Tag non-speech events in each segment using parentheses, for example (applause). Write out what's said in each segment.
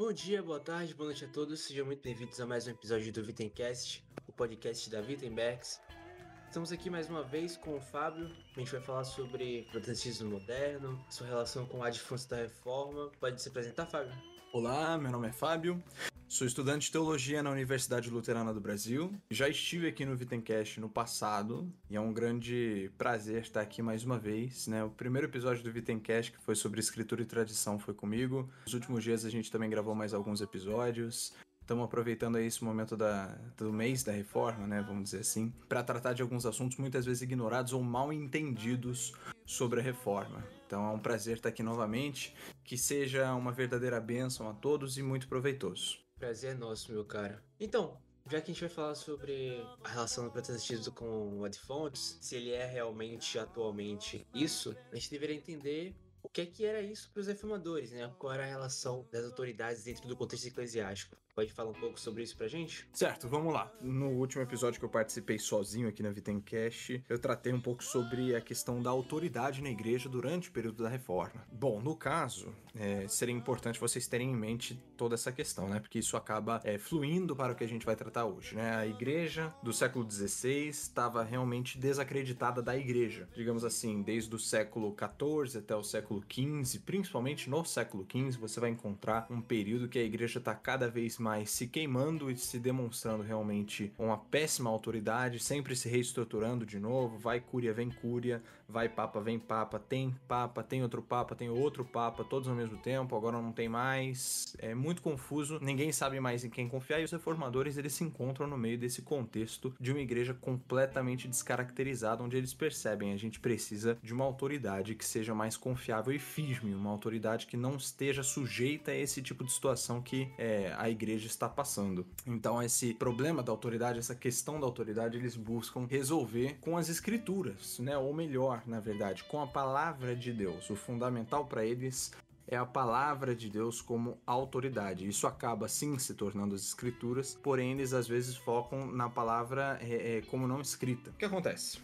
Bom dia, boa tarde, boa noite a todos. Sejam muito bem-vindos a mais um episódio do Vitencast, o podcast da Wittenbergs. Estamos aqui mais uma vez com o Fábio. A gente vai falar sobre protestantismo moderno, sua relação com a difusão da reforma. Pode se apresentar, Fábio? Olá, meu nome é Fábio. Sou estudante de teologia na Universidade Luterana do Brasil. Já estive aqui no Vitencast no passado e é um grande prazer estar aqui mais uma vez. Né? O primeiro episódio do Vitencast, que foi sobre escritura e tradição, foi comigo. Nos últimos dias a gente também gravou mais alguns episódios. Estamos aproveitando aí esse momento da, do mês da reforma, né, vamos dizer assim, para tratar de alguns assuntos muitas vezes ignorados ou mal entendidos sobre a reforma. Então é um prazer estar aqui novamente, que seja uma verdadeira bênção a todos e muito proveitoso. Prazer é nosso, meu cara. Então, já que a gente vai falar sobre a relação do protestantismo com o Ad Fontes, se ele é realmente atualmente isso, a gente deveria entender o que é que era isso para os reformadores, né? Qual era a relação das autoridades dentro do contexto eclesiástico? Pode falar um pouco sobre isso pra gente? Certo, vamos lá. No último episódio que eu participei sozinho aqui na Vitencast, eu tratei um pouco sobre a questão da autoridade na igreja durante o período da reforma. Bom, no caso, é, seria importante vocês terem em mente toda essa questão, né? Porque isso acaba é, fluindo para o que a gente vai tratar hoje, né? A igreja do século XVI estava realmente desacreditada da igreja. Digamos assim, desde o século XIV até o século XV, principalmente no século XV, você vai encontrar um período que a igreja está cada vez mais mais se queimando e se demonstrando realmente uma péssima autoridade, sempre se reestruturando de novo, vai cúria, vem cúria, vai papa, vem papa, tem papa, tem outro papa, tem outro papa, todos ao mesmo tempo, agora não tem mais, é muito confuso, ninguém sabe mais em quem confiar e os reformadores eles se encontram no meio desse contexto de uma igreja completamente descaracterizada, onde eles percebem a gente precisa de uma autoridade que seja mais confiável e firme, uma autoridade que não esteja sujeita a esse tipo de situação que é, a igreja está passando. Então, esse problema da autoridade, essa questão da autoridade, eles buscam resolver com as escrituras, né? Ou melhor, na verdade, com a palavra de Deus. O fundamental para eles é a palavra de Deus como autoridade. Isso acaba sim se tornando as escrituras, porém eles às vezes focam na palavra é, é, como não escrita. O que acontece?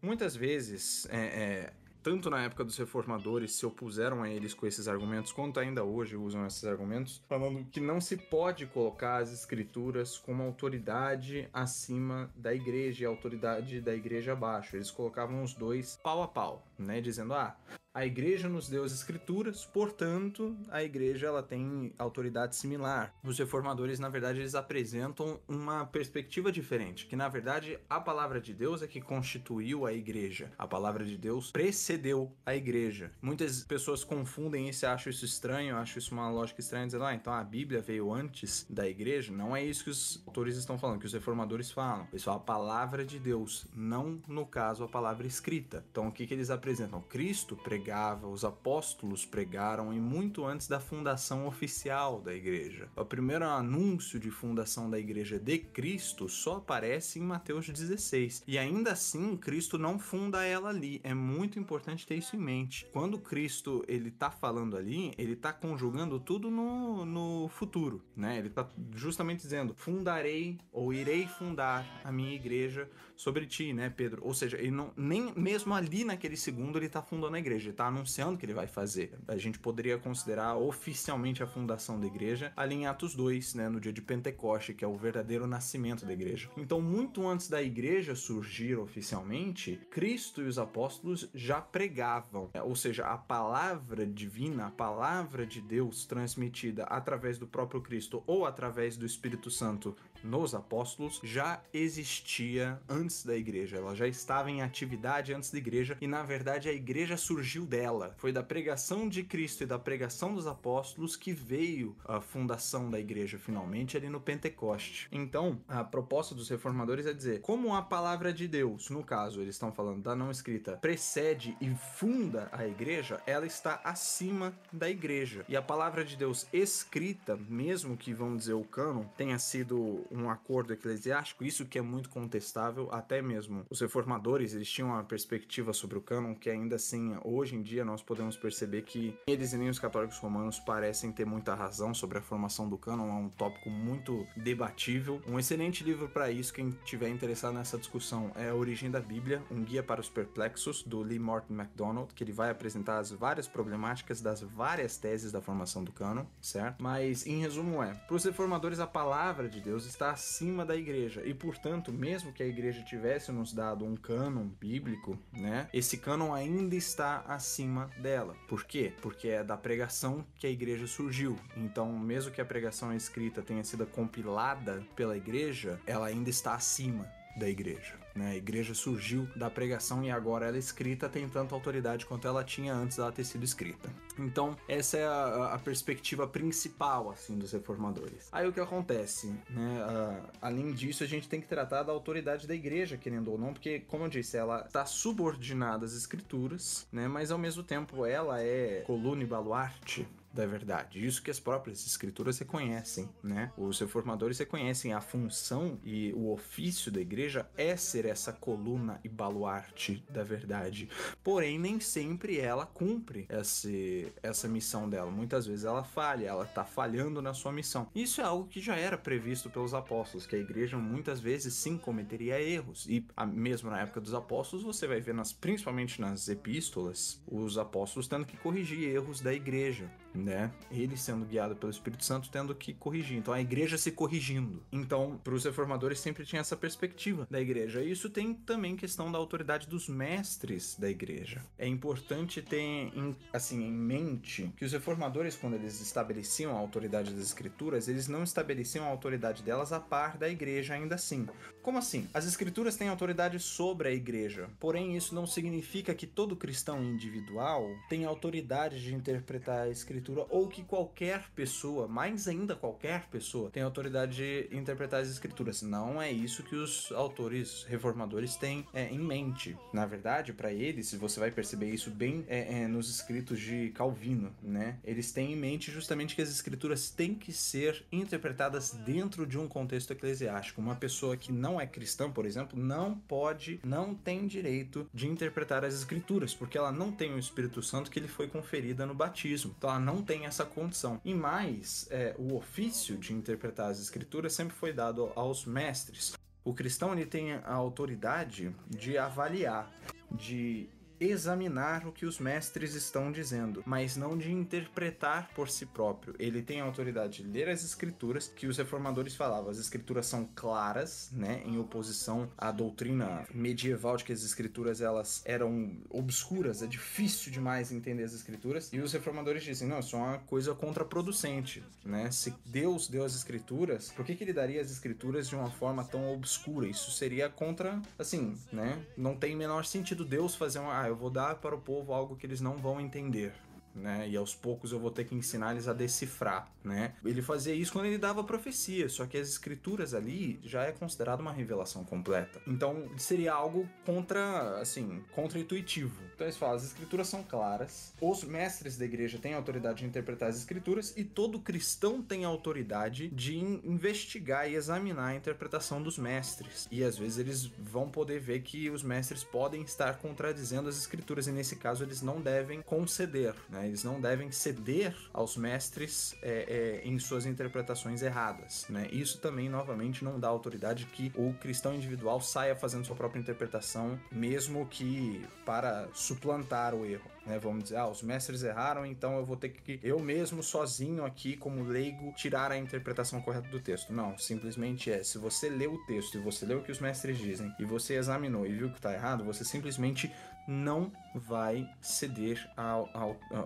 Muitas vezes é, é tanto na época dos reformadores se opuseram a eles com esses argumentos, quanto ainda hoje usam esses argumentos, falando que não se pode colocar as escrituras como autoridade acima da igreja e autoridade da igreja abaixo. Eles colocavam os dois pau a pau, né? Dizendo, ah, a igreja nos deu as escrituras, portanto, a igreja ela tem autoridade similar. Os reformadores, na verdade, eles apresentam uma perspectiva diferente, que na verdade a palavra de Deus é que constituiu a igreja. A palavra de Deus precedeu a igreja. Muitas pessoas confundem isso acham isso estranho, acham isso uma lógica estranha, dizendo, ah, então a Bíblia veio antes da igreja. Não é isso que os autores estão falando, que os reformadores falam. Eles falam a palavra de Deus, não, no caso, a palavra escrita. Então, o que, que eles apresentam? Cristo pregou pregava, os apóstolos pregaram e muito antes da fundação oficial da igreja. O primeiro anúncio de fundação da igreja de Cristo só aparece em Mateus 16. E ainda assim, Cristo não funda ela ali. É muito importante ter isso em mente. Quando Cristo ele tá falando ali, ele tá conjugando tudo no, no futuro, né? Ele tá justamente dizendo: "Fundarei ou irei fundar a minha igreja sobre ti", né, Pedro? Ou seja, ele não nem mesmo ali naquele segundo ele tá fundando a igreja está anunciando que ele vai fazer. A gente poderia considerar oficialmente a fundação da igreja ali em Atos 2, né, no dia de Pentecoste, que é o verdadeiro nascimento da igreja. Então, muito antes da igreja surgir oficialmente, Cristo e os apóstolos já pregavam, ou seja, a palavra divina, a palavra de Deus transmitida através do próprio Cristo ou através do Espírito Santo nos apóstolos já existia antes da igreja, ela já estava em atividade antes da igreja e na verdade a igreja surgiu dela. Foi da pregação de Cristo e da pregação dos apóstolos que veio a fundação da igreja finalmente ali no Pentecoste. Então, a proposta dos reformadores é dizer, como a palavra de Deus, no caso, eles estão falando da não escrita, precede e funda a igreja, ela está acima da igreja. E a palavra de Deus escrita, mesmo que vamos dizer o cânon tenha sido um acordo eclesiástico, isso que é muito contestável, até mesmo os reformadores, eles tinham uma perspectiva sobre o cânon que ainda assim hoje em dia nós podemos perceber que eles e nem os católicos romanos parecem ter muita razão sobre a formação do cânon, é um tópico muito debatível. Um excelente livro para isso, quem tiver interessado nessa discussão, é A Origem da Bíblia, um guia para os perplexos, do Lee Morton MacDonald, que ele vai apresentar as várias problemáticas das várias teses da formação do cânon, certo? Mas, em resumo, é: para os reformadores, a palavra de Deus está acima da igreja, e portanto, mesmo que a igreja tivesse nos dado um cânon bíblico, né, esse cânon ainda está acima dela. Por quê? Porque é da pregação que a igreja surgiu. Então, mesmo que a pregação escrita tenha sido compilada pela igreja, ela ainda está acima da igreja. Né? A igreja surgiu da pregação e agora ela é escrita tem tanta autoridade quanto ela tinha antes dela ter sido escrita. Então, essa é a, a perspectiva principal assim dos reformadores. Aí o que acontece? Né? Uh, além disso, a gente tem que tratar da autoridade da igreja, querendo ou não, porque, como eu disse, ela está subordinada às escrituras, né? mas ao mesmo tempo ela é coluna e baluarte da verdade. Isso que as próprias escrituras reconhecem, né? Os reformadores reconhecem a função e o ofício da igreja é ser essa coluna e baluarte da verdade. Porém, nem sempre ela cumpre esse, essa missão dela. Muitas vezes ela falha, ela está falhando na sua missão. Isso é algo que já era previsto pelos apóstolos, que a igreja muitas vezes sim cometeria erros. E mesmo na época dos apóstolos, você vai ver nas, principalmente nas epístolas, os apóstolos tendo que corrigir erros da igreja né? Ele sendo guiado pelo Espírito Santo tendo que corrigir. Então a igreja se corrigindo. Então, para os reformadores sempre tinha essa perspectiva da igreja. E isso tem também questão da autoridade dos mestres da igreja. É importante ter em, assim em mente que os reformadores quando eles estabeleciam a autoridade das escrituras, eles não estabeleciam a autoridade delas a par da igreja ainda assim. Como assim? As escrituras têm autoridade sobre a igreja. Porém, isso não significa que todo cristão individual tem autoridade de interpretar a escritura escritura ou que qualquer pessoa, mais ainda qualquer pessoa, tem autoridade de interpretar as escrituras. Não é isso que os autores reformadores têm é, em mente. Na verdade, para eles, você vai perceber isso bem é, é, nos escritos de Calvino, né? Eles têm em mente justamente que as escrituras têm que ser interpretadas dentro de um contexto eclesiástico. Uma pessoa que não é cristã, por exemplo, não pode, não tem direito de interpretar as escrituras, porque ela não tem o Espírito Santo que lhe foi conferida no batismo. Então ela não não tem essa condição. E mais, é, o ofício de interpretar as escrituras sempre foi dado aos mestres. O cristão ele tem a autoridade de avaliar, de examinar o que os mestres estão dizendo, mas não de interpretar por si próprio. Ele tem a autoridade de ler as escrituras, que os reformadores falavam. As escrituras são claras, né, em oposição à doutrina medieval de que as escrituras elas eram obscuras, é difícil demais entender as escrituras. E os reformadores dizem, não, isso é uma coisa contraproducente, né? Se Deus deu as escrituras, por que, que ele daria as escrituras de uma forma tão obscura? Isso seria contra, assim, né? Não tem menor sentido Deus fazer uma, ah, eu vou dar para o povo algo que eles não vão entender né? E aos poucos eu vou ter que ensinar eles a decifrar, né? Ele fazia isso quando ele dava profecia, só que as escrituras ali já é considerado uma revelação completa. Então seria algo contra, assim, contra-intuitivo. Então eles falam, as escrituras são claras, os mestres da igreja têm autoridade de interpretar as escrituras e todo cristão tem autoridade de investigar e examinar a interpretação dos mestres. E às vezes eles vão poder ver que os mestres podem estar contradizendo as escrituras e nesse caso eles não devem conceder, né? Né? Eles não devem ceder aos mestres é, é, em suas interpretações erradas. Né? Isso também, novamente, não dá autoridade que o cristão individual saia fazendo sua própria interpretação, mesmo que para suplantar o erro. Né? Vamos dizer, ah, os mestres erraram, então eu vou ter que eu mesmo sozinho aqui como leigo tirar a interpretação correta do texto. Não, simplesmente é, se você leu o texto e você leu o que os mestres dizem e você examinou e viu que está errado, você simplesmente não vai ceder à,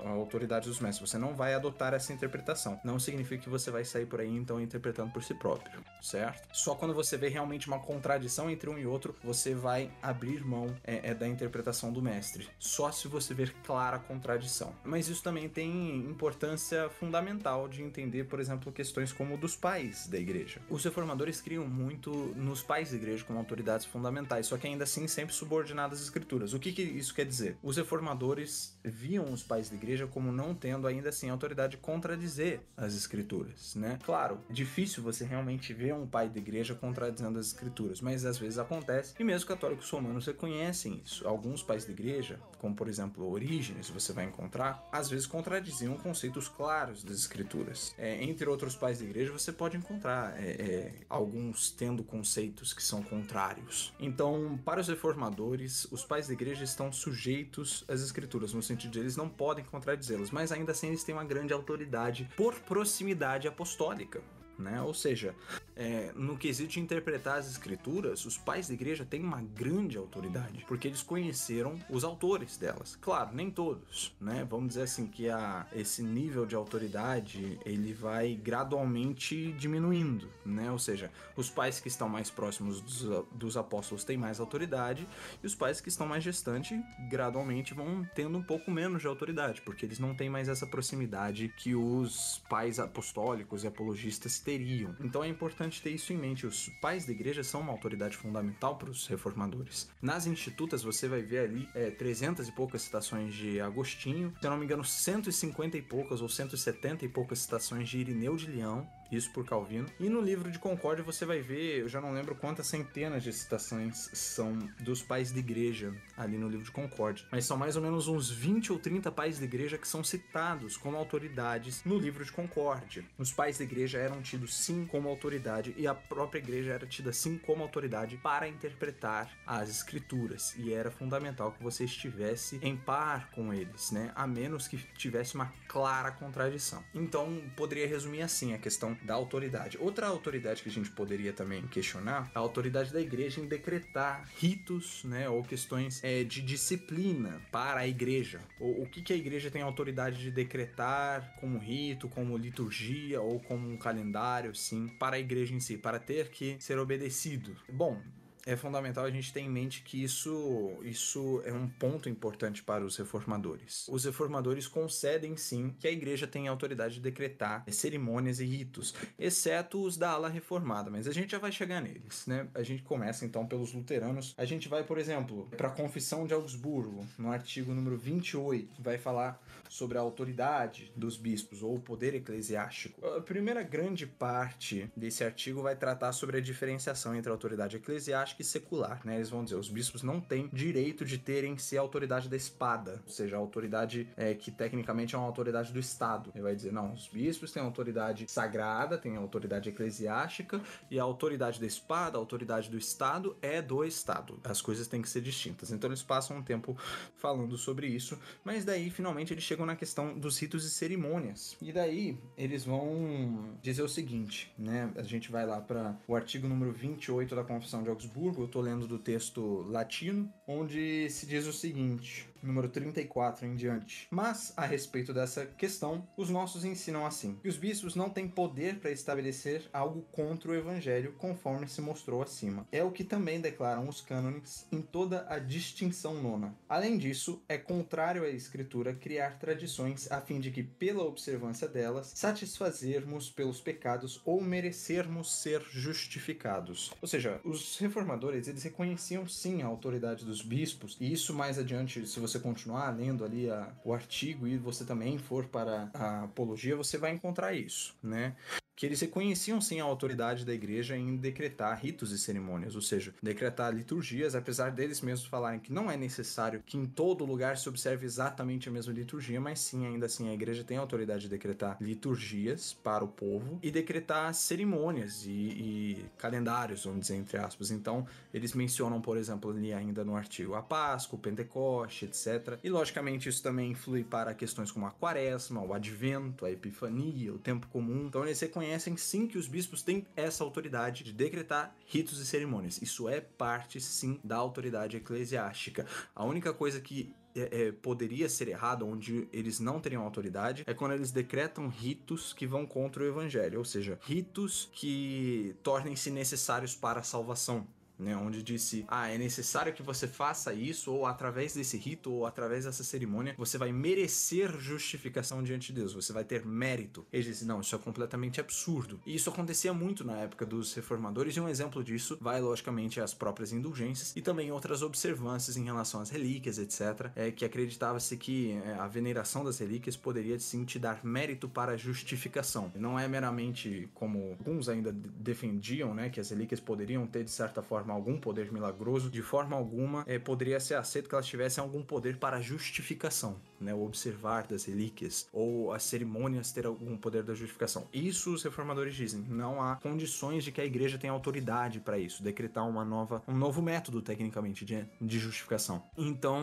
autoridade dos mestres. Você não vai adotar essa interpretação. Não significa que você vai sair por aí então interpretando por si próprio, certo? Só quando você vê realmente uma contradição entre um e outro, você vai abrir mão é, é da interpretação do mestre. Só se você ver clara contradição. Mas isso também tem importância fundamental de entender, por exemplo, questões como dos pais da igreja. Os reformadores criam muito nos pais da igreja como autoridades fundamentais, só que ainda assim sempre subordinadas às escrituras. O que, que isso quer dizer? Os reformadores viam os pais da igreja como não tendo ainda assim autoridade de contradizer as escrituras, né? Claro, é difícil você realmente ver um pai da igreja contradizendo as escrituras, mas às vezes acontece e mesmo católicos romanos reconhecem isso. Alguns pais da igreja, como por exemplo Orígenes, você vai encontrar, às vezes contradiziam conceitos claros das escrituras. É, entre outros pais da igreja, você pode encontrar é, é, alguns tendo conceitos que são contrários. Então, para os reformadores, os pais da igreja estão sujeitos às escrituras, no sentido de eles não podem contradizê-las, mas ainda assim eles têm uma grande autoridade por proximidade apostólica. Né? Ou seja, é, no quesito de interpretar as escrituras, os pais da igreja têm uma grande autoridade, porque eles conheceram os autores delas. Claro, nem todos, né? Vamos dizer assim que a, esse nível de autoridade ele vai gradualmente diminuindo, né? Ou seja, os pais que estão mais próximos dos, dos apóstolos têm mais autoridade e os pais que estão mais distantes gradualmente vão tendo um pouco menos de autoridade, porque eles não têm mais essa proximidade que os pais apostólicos e apologistas teriam. Então é importante ter isso em mente. Os pais da igreja são uma autoridade fundamental para os reformadores. Nas institutas você vai ver ali é, 300 e poucas citações de Agostinho, se eu não me engano, 150 e poucas ou 170 e poucas citações de Irineu de Leão, isso por Calvino. E no livro de Concórdia você vai ver, eu já não lembro quantas centenas de citações são dos pais de igreja ali no livro de Concórdia, mas são mais ou menos uns 20 ou 30 pais de igreja que são citados como autoridades no livro de Concórdia. Os pais da igreja eram tidos sim como autoridade e a própria igreja era tida sim como autoridade para interpretar as escrituras e era fundamental que você estivesse em par com eles, né? A menos que tivesse uma clara contradição. Então, poderia resumir assim a questão da autoridade. Outra autoridade que a gente poderia também questionar é a autoridade da igreja em decretar ritos, né, ou questões é, de disciplina para a igreja. O, o que, que a igreja tem autoridade de decretar como rito, como liturgia ou como um calendário, sim, para a igreja em si, para ter que ser obedecido. Bom, é fundamental a gente ter em mente que isso, isso é um ponto importante para os reformadores. Os reformadores concedem sim que a igreja tem autoridade de decretar cerimônias e ritos, exceto os da ala reformada, mas a gente já vai chegar neles, né? A gente começa então pelos luteranos. A gente vai, por exemplo, para a Confissão de Augsburgo, no artigo número 28, vai falar sobre a autoridade dos bispos ou o poder eclesiástico. A primeira grande parte desse artigo vai tratar sobre a diferenciação entre a autoridade eclesiástica e secular, né? Eles vão dizer, os bispos não têm direito de terem se a autoridade da espada, ou seja, a autoridade é, que tecnicamente é uma autoridade do Estado. Ele vai dizer, não, os bispos têm autoridade sagrada, têm autoridade eclesiástica e a autoridade da espada, a autoridade do Estado é do Estado. As coisas têm que ser distintas. Então eles passam um tempo falando sobre isso, mas daí finalmente eles chegam na questão dos ritos e cerimônias. E daí eles vão dizer o seguinte, né? A gente vai lá para o artigo número 28 da Confissão de Augsburgo, eu tô lendo do texto latino, onde se diz o seguinte: número 34 em diante. Mas, a respeito dessa questão, os nossos ensinam assim: que os bispos não têm poder para estabelecer algo contra o evangelho, conforme se mostrou acima. É o que também declaram os cânones em toda a distinção nona. Além disso, é contrário à escritura criar tradições a fim de que, pela observância delas, satisfazermos pelos pecados ou merecermos ser justificados. Ou seja, os reformadores eles reconheciam sim a autoridade dos bispos, e isso mais adiante, se você você continuar lendo ali a, o artigo e você também for para a apologia, você vai encontrar isso, né? Que eles reconheciam sim a autoridade da igreja em decretar ritos e cerimônias, ou seja, decretar liturgias, apesar deles mesmos falarem que não é necessário que em todo lugar se observe exatamente a mesma liturgia, mas sim, ainda assim, a igreja tem a autoridade de decretar liturgias para o povo e decretar cerimônias e, e calendários, vamos dizer, entre aspas. Então, eles mencionam, por exemplo, ali ainda no artigo a Páscoa, o Pentecoste, etc. E, logicamente, isso também influi para questões como a Quaresma, o Advento, a Epifania, o Tempo Comum. Então, eles reconhecem reconhecem sim que os bispos têm essa autoridade de decretar ritos e cerimônias. Isso é parte sim da autoridade eclesiástica. A única coisa que é, é, poderia ser errado, onde eles não teriam autoridade, é quando eles decretam ritos que vão contra o evangelho, ou seja, ritos que tornem-se necessários para a salvação. Né, onde disse: "Ah, é necessário que você faça isso ou através desse rito ou através dessa cerimônia, você vai merecer justificação diante de Deus, você vai ter mérito". Ele disse: "Não, isso é completamente absurdo". E isso acontecia muito na época dos reformadores, e um exemplo disso vai logicamente às próprias indulgências e também outras observâncias em relação às relíquias, etc, é que acreditava-se que é, a veneração das relíquias poderia sim te dar mérito para justificação. Não é meramente como alguns ainda defendiam, né, que as relíquias poderiam ter de certa forma algum poder milagroso, de forma alguma é, poderia ser aceito que elas tivessem algum poder para justificação, né, o observar das relíquias ou as cerimônias ter algum poder da justificação. Isso os reformadores dizem, não há condições de que a igreja tenha autoridade para isso, decretar uma nova, um novo método tecnicamente de, de justificação. Então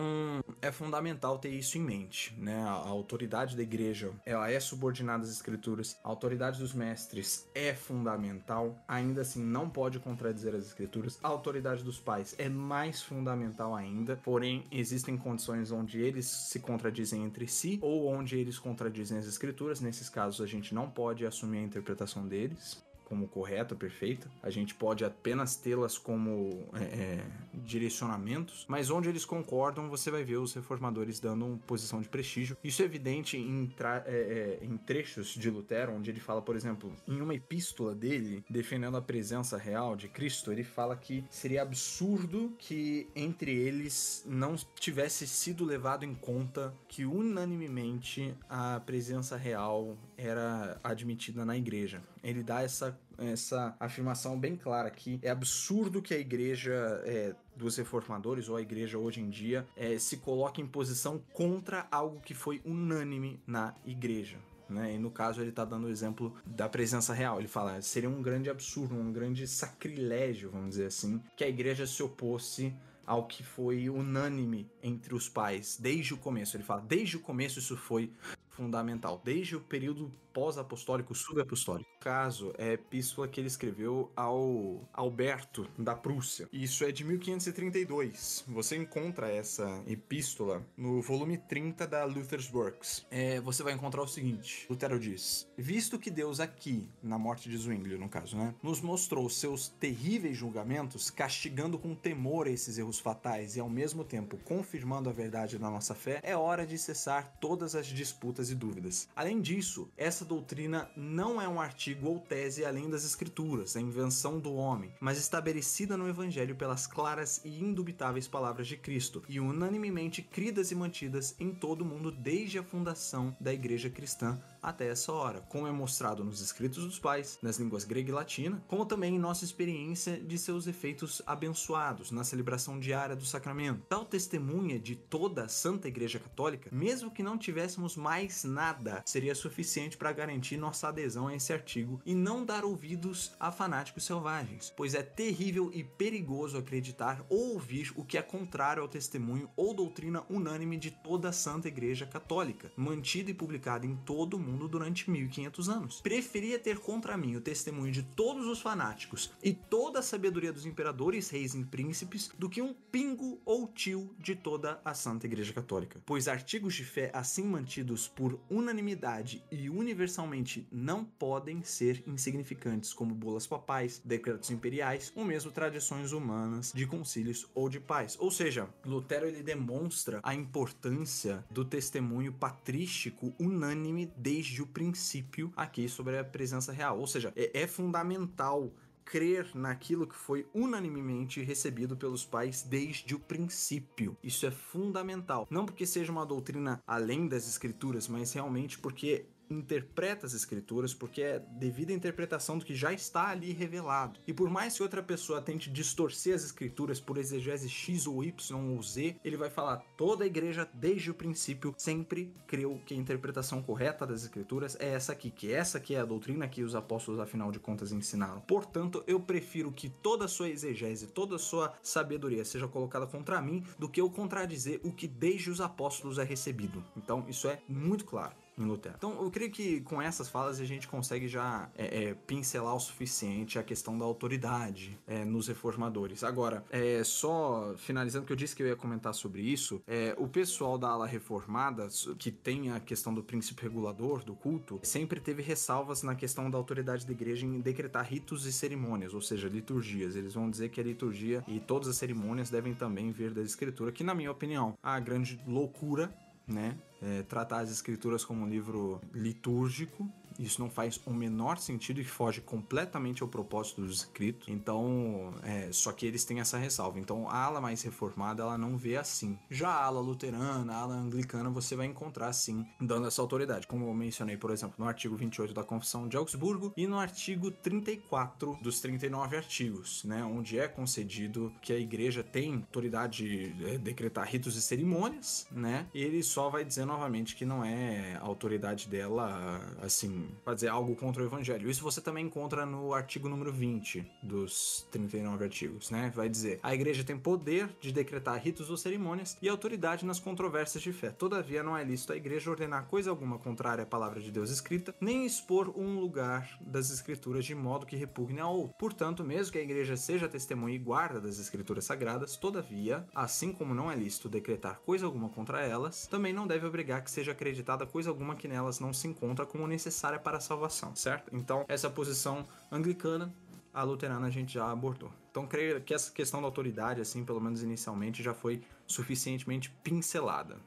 é fundamental ter isso em mente, né? A, a autoridade da igreja ela é subordinada às escrituras, a autoridade dos mestres é fundamental, ainda assim não pode contradizer as escrituras. A autoridade dos pais é mais fundamental ainda, porém existem condições onde eles se contradizem entre si ou onde eles contradizem as escrituras. Nesses casos a gente não pode assumir a interpretação deles como correta, perfeita. A gente pode apenas tê-las como é, é, direcionamentos, mas onde eles concordam, você vai ver os reformadores dando uma posição de prestígio. Isso é evidente em, é, é, em trechos de Lutero, onde ele fala, por exemplo, em uma epístola dele, defendendo a presença real de Cristo, ele fala que seria absurdo que entre eles não tivesse sido levado em conta que unanimemente a presença real era admitida na igreja. Ele dá essa essa afirmação bem clara que é absurdo que a igreja é, dos reformadores ou a igreja hoje em dia é, se coloque em posição contra algo que foi unânime na igreja. Né? E no caso ele está dando o exemplo da presença real. Ele fala seria um grande absurdo, um grande sacrilégio, vamos dizer assim, que a igreja se oposse ao que foi unânime entre os pais desde o começo. Ele fala, desde o começo isso foi fundamental, desde o período pós-apostólico, subapostólico. Caso é a epístola que ele escreveu ao Alberto da Prússia. Isso é de 1532. Você encontra essa epístola no volume 30 da Luther's Works. É, você vai encontrar o seguinte: Lutero diz: Visto que Deus aqui, na morte de Zwingli, no caso, né, nos mostrou seus terríveis julgamentos, castigando com temor esses erros fatais e ao mesmo tempo confirmando a verdade da nossa fé, é hora de cessar todas as disputas e dúvidas. Além disso, essa essa doutrina não é um artigo ou tese além das escrituras, a invenção do homem, mas estabelecida no evangelho pelas claras e indubitáveis palavras de Cristo e unanimemente cridas e mantidas em todo o mundo desde a fundação da igreja cristã até essa hora, como é mostrado nos escritos dos pais, nas línguas grega e latina, como também em nossa experiência de seus efeitos abençoados na celebração diária do sacramento. Tal testemunha de toda a Santa Igreja Católica, mesmo que não tivéssemos mais nada, seria suficiente para garantir nossa adesão a esse artigo e não dar ouvidos a fanáticos selvagens, pois é terrível e perigoso acreditar ou ouvir o que é contrário ao testemunho ou doutrina unânime de toda a Santa Igreja Católica, mantida e publicada em todo o mundo durante 1500 anos. Preferia ter contra mim o testemunho de todos os fanáticos e toda a sabedoria dos imperadores, reis e príncipes do que um pingo ou tio de toda a Santa Igreja Católica, pois artigos de fé assim mantidos por unanimidade e universalmente não podem ser insignificantes, como bolas papais, decretos imperiais ou mesmo tradições humanas de concílios ou de paz. Ou seja, Lutero ele demonstra a importância do testemunho patrístico unânime desde o princípio aqui sobre a presença real. Ou seja, é, é fundamental crer naquilo que foi unanimemente recebido pelos pais desde o princípio. Isso é fundamental. Não porque seja uma doutrina além das escrituras, mas realmente porque interpreta as escrituras porque é devido à interpretação do que já está ali revelado. E por mais que outra pessoa tente distorcer as escrituras por exegese X ou Y ou Z, ele vai falar: toda a igreja, desde o princípio, sempre creu que a interpretação correta das escrituras é essa aqui, que essa aqui é a doutrina que os apóstolos, afinal de contas, ensinaram. Portanto, eu prefiro que toda a sua exegese, toda a sua sabedoria seja colocada contra mim do que eu contradizer o que desde os apóstolos é recebido. Então, isso é muito claro. Em Lutero. Então, eu creio que com essas falas a gente consegue já é, é, pincelar o suficiente a questão da autoridade é, nos reformadores. Agora, é, só finalizando que eu disse que eu ia comentar sobre isso, é, o pessoal da ala reformada, que tem a questão do princípio regulador do culto, sempre teve ressalvas na questão da autoridade da igreja em decretar ritos e cerimônias, ou seja, liturgias. Eles vão dizer que a liturgia e todas as cerimônias devem também vir da escritura, que na minha opinião, a grande loucura né? É, tratar as escrituras como um livro litúrgico isso não faz o menor sentido e foge completamente ao propósito dos escritos. Então, é, só que eles têm essa ressalva. Então, a ala mais reformada, ela não vê assim. Já a ala luterana, a ala anglicana, você vai encontrar sim, dando essa autoridade. Como eu mencionei, por exemplo, no artigo 28 da Confissão de Augsburgo e no artigo 34 dos 39 artigos, né? Onde é concedido que a igreja tem autoridade de é, decretar ritos e cerimônias, né? E ele só vai dizer novamente que não é autoridade dela, assim, fazer algo contra o evangelho. Isso você também encontra no artigo número 20 dos 39 artigos, né? Vai dizer: a igreja tem poder de decretar ritos ou cerimônias e autoridade nas controvérsias de fé. Todavia, não é lícito a igreja ordenar coisa alguma contrária à palavra de Deus escrita, nem expor um lugar das escrituras de modo que repugne a outro. Portanto, mesmo que a igreja seja testemunha e guarda das escrituras sagradas, todavia, assim como não é lícito decretar coisa alguma contra elas, também não deve obrigar que seja acreditada coisa alguma que nelas não se encontra como necessária para a salvação, certo? Então, essa posição anglicana, a luterana a gente já abordou. Então, creio que essa questão da autoridade, assim, pelo menos inicialmente, já foi suficientemente pincelada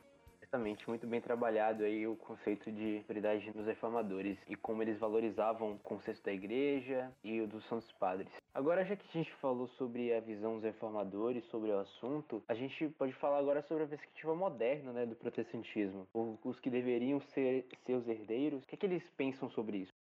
Exatamente, muito bem trabalhado aí o conceito de autoridade dos reformadores e como eles valorizavam o conceito da igreja e o dos santos padres. Agora, já que a gente falou sobre a visão dos reformadores, sobre o assunto, a gente pode falar agora sobre a perspectiva moderna né, do protestantismo. Os que deveriam ser seus herdeiros, o que, é que eles pensam sobre isso?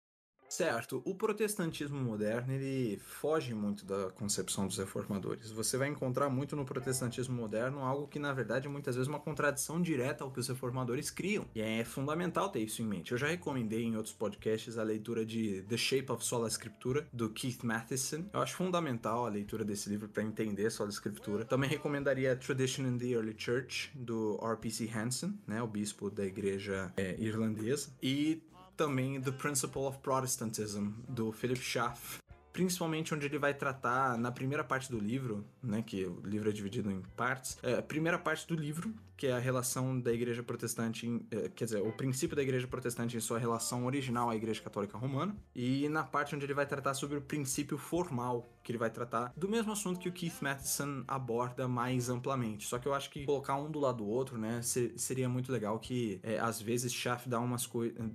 Certo, o protestantismo moderno ele foge muito da concepção dos reformadores. Você vai encontrar muito no protestantismo moderno algo que na verdade muitas vezes é uma contradição direta ao que os reformadores criam. E é fundamental ter isso em mente. Eu já recomendei em outros podcasts a leitura de The Shape of Sola Scriptura do Keith Matheson. Eu acho fundamental a leitura desse livro para entender Sola Scriptura. Também recomendaria Tradition in the Early Church do R.P.C. Hansen, né, o bispo da igreja é, irlandesa. E também The Principle of Protestantism, do Philip Schaff, principalmente onde ele vai tratar na primeira parte do livro, né, que o livro é dividido em partes. É, a primeira parte do livro, que é a relação da Igreja Protestante, em, é, quer dizer, o princípio da Igreja Protestante em sua relação original à Igreja Católica Romana, e na parte onde ele vai tratar sobre o princípio formal que ele vai tratar do mesmo assunto que o Keith Matheson aborda mais amplamente. Só que eu acho que colocar um do lado do outro, né, seria muito legal que é, às vezes Schaff dá umas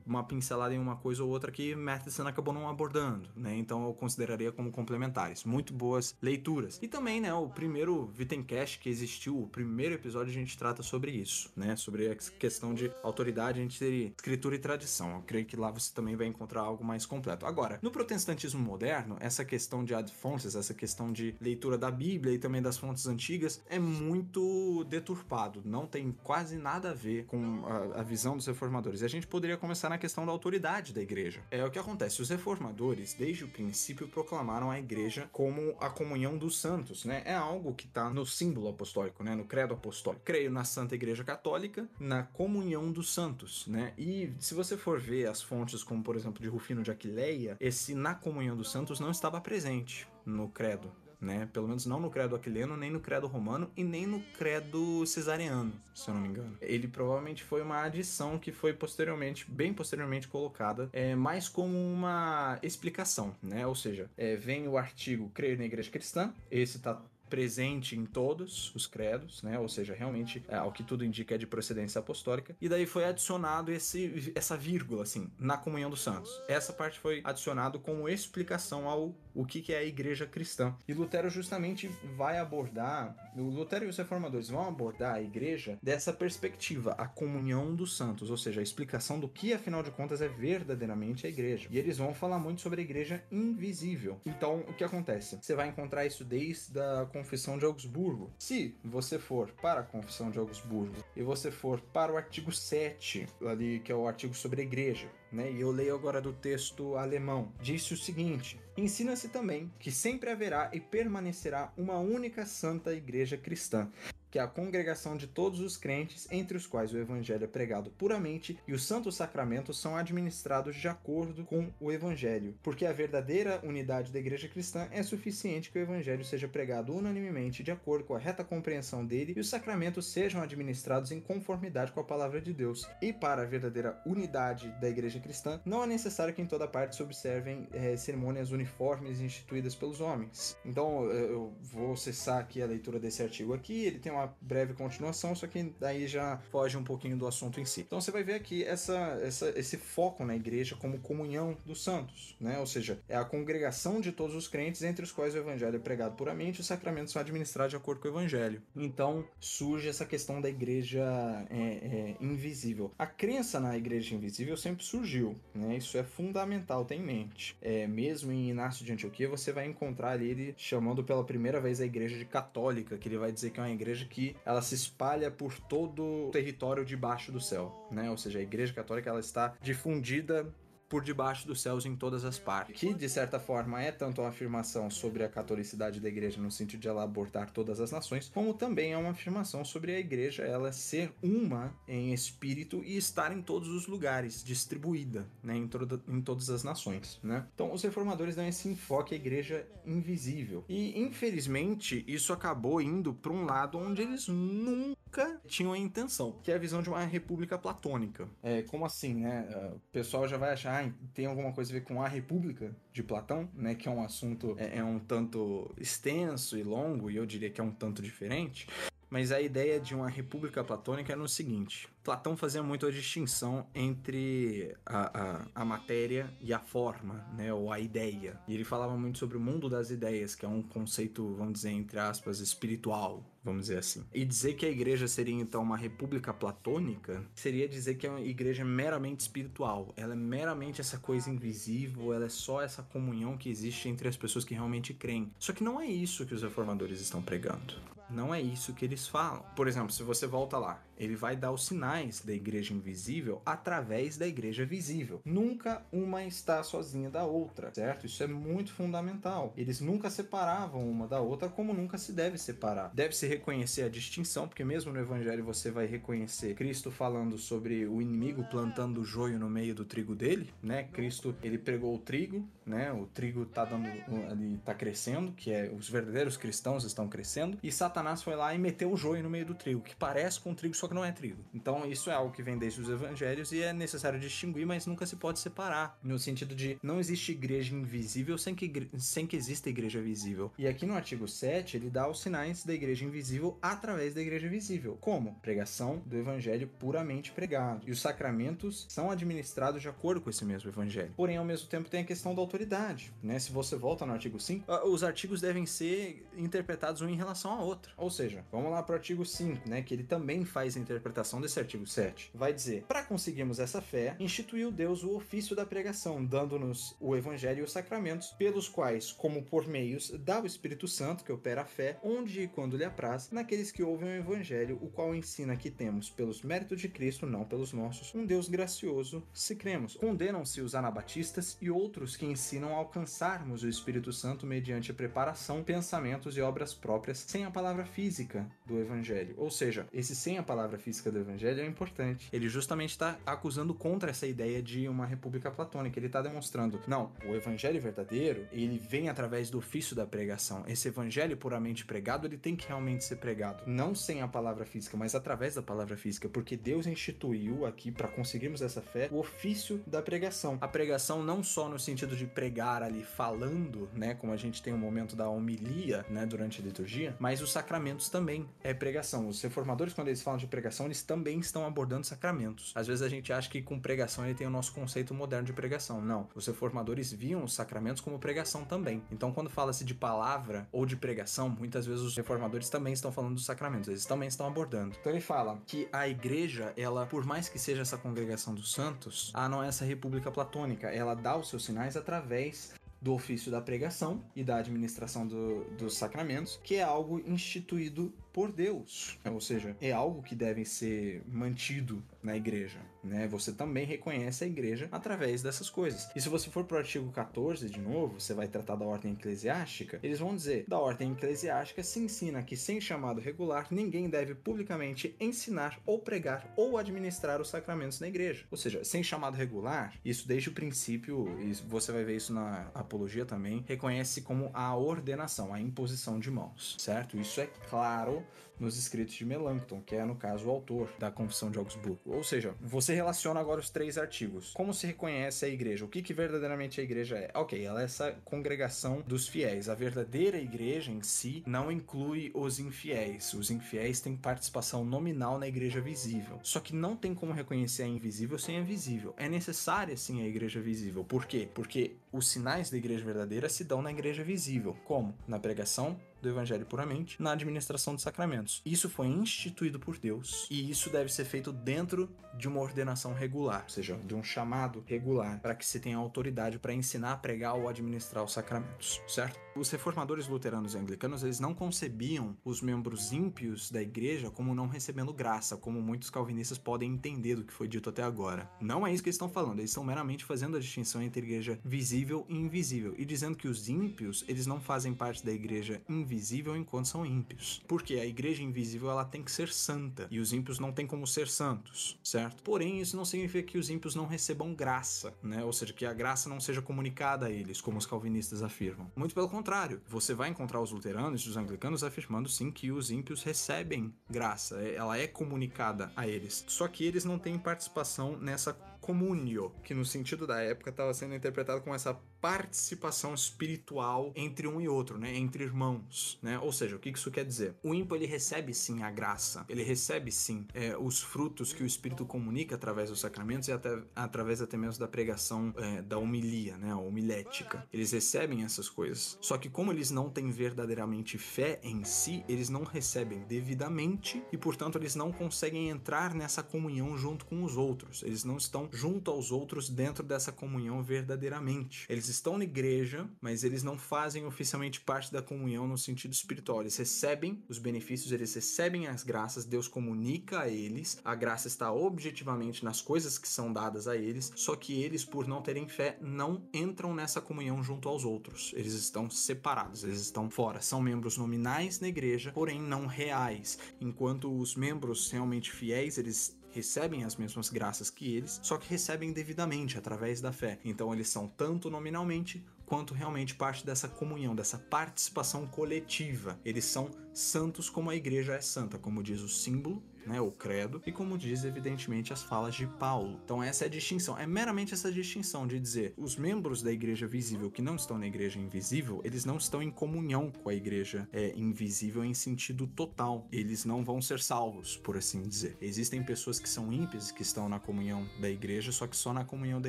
uma pincelada em uma coisa ou outra que Matheson acabou não abordando, né? Então eu consideraria como complementares. Muito boas leituras. E também, né, o primeiro Vitencast que existiu, o primeiro episódio a gente trata sobre isso, né? Sobre a questão de autoridade entre escritura e tradição. Eu creio que lá você também vai encontrar algo mais completo. Agora, no protestantismo moderno, essa questão de ad fontes essa questão de leitura da Bíblia e também das fontes antigas, é muito deturpado. Não tem quase nada a ver com a, a visão dos reformadores. E a gente poderia começar na questão da autoridade da igreja. É o que acontece. Os reformadores, desde o princípio, proclamaram a igreja como a comunhão dos santos, né? É algo que está no símbolo apostólico, né? No credo apostólico. Creio na Santa Igreja Católica, na comunhão dos santos, né? E se você for ver as fontes, como por exemplo de Rufino de Aquileia, esse na comunhão dos santos não estava presente no credo, né? Pelo menos não no credo aquileno, nem no credo romano e nem no credo cesariano, se eu não me engano. Ele provavelmente foi uma adição que foi posteriormente, bem posteriormente colocada, é, mais como uma explicação, né? Ou seja, é, vem o artigo crer na igreja cristã, esse tá presente em todos os credos, né? Ou seja, realmente, é, ao que tudo indica, é de procedência apostólica. E daí foi adicionado esse, essa vírgula, assim, na comunhão dos santos. Essa parte foi adicionado como explicação ao o que, é a igreja cristã. E Lutero justamente vai abordar, Lutero e os reformadores vão abordar a igreja dessa perspectiva, a comunhão dos santos, ou seja, a explicação do que, afinal de contas, é verdadeiramente a igreja. E eles vão falar muito sobre a igreja invisível. Então, o que acontece? Você vai encontrar isso desde a Confissão de Augsburgo. Se você for para a Confissão de Augsburgo e você for para o artigo 7, ali que é o artigo sobre a igreja, né? E eu leio agora do texto alemão. Disse o seguinte: Ensina-se também que sempre haverá e permanecerá uma única santa igreja cristã, que é a congregação de todos os crentes, entre os quais o evangelho é pregado puramente e os santos sacramentos são administrados de acordo com o evangelho, porque a verdadeira unidade da igreja cristã é suficiente que o evangelho seja pregado unanimemente de acordo com a reta compreensão dele e os sacramentos sejam administrados em conformidade com a palavra de Deus. E para a verdadeira unidade da igreja cristã, não é necessário que em toda parte se observem é, cerimônias uniformes instituídas pelos homens. Então eu vou cessar aqui a leitura desse artigo aqui, ele tem uma breve continuação, só que daí já foge um pouquinho do assunto em si. Então você vai ver aqui essa, essa, esse foco na igreja como comunhão dos santos, né? Ou seja, é a congregação de todos os crentes entre os quais o evangelho é pregado puramente e os sacramentos são administrados de acordo com o evangelho. Então surge essa questão da igreja é, é, invisível. A crença na igreja invisível sempre surgiu, né? Isso é fundamental, tem em mente. É, mesmo em Inácio de Antioquia, você vai encontrar ali ele chamando pela primeira vez a igreja de católica, que ele vai dizer que é uma igreja que ela se espalha por todo o território debaixo do céu, né? Ou seja, a igreja católica ela está difundida por debaixo dos céus em todas as partes. Que, de certa forma, é tanto uma afirmação sobre a catolicidade da igreja no sentido de ela abordar todas as nações, como também é uma afirmação sobre a igreja ela ser uma em espírito e estar em todos os lugares, distribuída né, em, toda, em todas as nações. Né? Então, os reformadores dão esse enfoque à igreja invisível. E, infelizmente, isso acabou indo para um lado onde eles nunca tinham a intenção, que é a visão de uma república platônica. É, como assim, né? O pessoal já vai achar tem alguma coisa a ver com a República de Platão, né? Que é um assunto é, é um tanto extenso e longo, e eu diria que é um tanto diferente. Mas a ideia de uma república platônica é no seguinte: Platão fazia muito a distinção entre a, a, a, matéria e a forma, né, ou a ideia. E ele falava muito sobre o mundo das ideias, que é um conceito, vamos dizer, entre aspas, espiritual, vamos dizer assim. E dizer que a igreja seria então uma república platônica seria dizer que é uma igreja meramente espiritual. Ela é meramente essa coisa invisível, ela é só essa comunhão que existe entre as pessoas que realmente creem. Só que não é isso que os reformadores estão pregando. Não é isso que eles falam. Por exemplo, se você volta lá, ele vai dar os sinais da igreja invisível através da igreja visível. Nunca uma está sozinha da outra, certo? Isso é muito fundamental. Eles nunca separavam uma da outra como nunca se deve separar. Deve-se reconhecer a distinção, porque mesmo no evangelho você vai reconhecer Cristo falando sobre o inimigo plantando o joio no meio do trigo dele, né? Cristo, ele pregou o trigo, né? O trigo tá dando ali tá crescendo, que é os verdadeiros cristãos estão crescendo, e Satanás foi lá e meteu o joio no meio do trigo, que parece com trigo, só que não é trigo. Então, isso é algo que vem desde os evangelhos e é necessário distinguir, mas nunca se pode separar. No sentido de não existe igreja invisível sem que, sem que exista igreja visível. E aqui no artigo 7, ele dá os sinais da igreja invisível através da igreja visível. Como? Pregação do evangelho puramente pregado. E os sacramentos são administrados de acordo com esse mesmo evangelho. Porém, ao mesmo tempo, tem a questão da autoridade. Né? Se você volta no artigo 5, ah, os artigos devem ser interpretados um em relação ao outro. Ou seja, vamos lá para o artigo 5, né? que ele também faz interpretação desse artigo 7. Vai dizer: Para conseguirmos essa fé, instituiu Deus o ofício da pregação, dando-nos o evangelho e os sacramentos, pelos quais, como por meios, dá o Espírito Santo, que opera a fé, onde e quando lhe apraz, naqueles que ouvem o evangelho, o qual ensina que temos, pelos méritos de Cristo, não pelos nossos, um Deus gracioso, se cremos. Condenam-se os anabatistas e outros que ensinam a alcançarmos o Espírito Santo mediante preparação, pensamentos e obras próprias, sem a palavra física do evangelho. Ou seja, esse sem a palavra física do evangelho é importante. Ele justamente está acusando contra essa ideia de uma república platônica. Ele está demonstrando, não, o evangelho verdadeiro, ele vem através do ofício da pregação. Esse evangelho puramente pregado, ele tem que realmente ser pregado, não sem a palavra física, mas através da palavra física, porque Deus instituiu aqui para conseguirmos essa fé o ofício da pregação. A pregação não só no sentido de pregar ali falando, né, como a gente tem o um momento da homilia, né, durante a liturgia, mas os sacramentos também é pregação. Os reformadores quando eles falam de pregação eles também estão abordando sacramentos. Às vezes a gente acha que com pregação ele tem o nosso conceito moderno de pregação. Não. Os reformadores viam os sacramentos como pregação também. Então, quando fala-se de palavra ou de pregação, muitas vezes os reformadores também estão falando dos sacramentos. Eles também estão abordando. Então, ele fala que a igreja, ela, por mais que seja essa congregação dos santos, a não é essa república platônica. Ela dá os seus sinais através do ofício da pregação e da administração do, dos sacramentos, que é algo instituído por Deus. Ou seja, é algo que deve ser mantido na igreja, né? Você também reconhece a igreja através dessas coisas. E se você for para o artigo 14 de novo, você vai tratar da ordem eclesiástica, eles vão dizer: da ordem eclesiástica se ensina que sem chamado regular ninguém deve publicamente ensinar ou pregar ou administrar os sacramentos na igreja. Ou seja, sem chamado regular, isso desde o princípio, e você vai ver isso na apologia também, reconhece como a ordenação, a imposição de mãos, certo? Isso é claro nos escritos de Melanchthon, que é, no caso, o autor da Confissão de Augsburgo. Ou seja, você relaciona agora os três artigos. Como se reconhece a igreja? O que, que verdadeiramente a igreja é? Ok, ela é essa congregação dos fiéis. A verdadeira igreja em si não inclui os infiéis. Os infiéis têm participação nominal na igreja visível. Só que não tem como reconhecer a invisível sem a visível. É necessária sim a igreja visível. Por quê? Porque os sinais da igreja verdadeira se dão na igreja visível. Como? Na pregação, do evangelho puramente na administração de sacramentos. Isso foi instituído por Deus e isso deve ser feito dentro de uma ordenação regular, ou seja, de um chamado regular, para que se tenha autoridade para ensinar, pregar ou administrar os sacramentos, certo? Os reformadores luteranos e anglicanos, eles não concebiam os membros ímpios da igreja como não recebendo graça, como muitos calvinistas podem entender do que foi dito até agora. Não é isso que eles estão falando, eles estão meramente fazendo a distinção entre igreja visível e invisível e dizendo que os ímpios, eles não fazem parte da igreja invisível enquanto são ímpios. Porque a igreja invisível, ela tem que ser santa e os ímpios não têm como ser santos, certo? Porém, isso não significa que os ímpios não recebam graça, né? Ou seja, que a graça não seja comunicada a eles, como os calvinistas afirmam. Muito pelo contrário, você vai encontrar os luteranos e os anglicanos afirmando sim que os ímpios recebem graça, é, ela é comunicada a eles. Só que eles não têm participação nessa comunio, que no sentido da época estava sendo interpretado como essa participação espiritual entre um e outro, né? Entre irmãos, né? Ou seja, o que isso quer dizer? O ímpio ele recebe sim a graça, ele recebe sim é, os frutos que o Espírito comunica através dos sacramentos e até através até mesmo da pregação é, da homilia, né? A homilética. Eles recebem essas coisas. Só que como eles não têm verdadeiramente fé em si, eles não recebem devidamente e portanto eles não conseguem entrar nessa comunhão junto com os outros. Eles não estão junto aos outros dentro dessa comunhão verdadeiramente. Eles estão na igreja, mas eles não fazem oficialmente parte da comunhão no sentido espiritual. Eles recebem os benefícios, eles recebem as graças, Deus comunica a eles, a graça está objetivamente nas coisas que são dadas a eles, só que eles, por não terem fé, não entram nessa comunhão junto aos outros. Eles estão separados, eles estão fora. São membros nominais na igreja, porém não reais. Enquanto os membros realmente fiéis, eles recebem as mesmas graças que eles, só que recebem devidamente através da fé. Então eles são tanto nominalmente quanto realmente parte dessa comunhão, dessa participação coletiva. Eles são santos como a igreja é santa, como diz o símbolo né, o credo, e como diz evidentemente as falas de Paulo. Então essa é a distinção, é meramente essa distinção de dizer os membros da igreja visível que não estão na igreja invisível, eles não estão em comunhão com a igreja é, invisível em sentido total. Eles não vão ser salvos, por assim dizer. Existem pessoas que são ímpias que estão na comunhão da igreja, só que só na comunhão da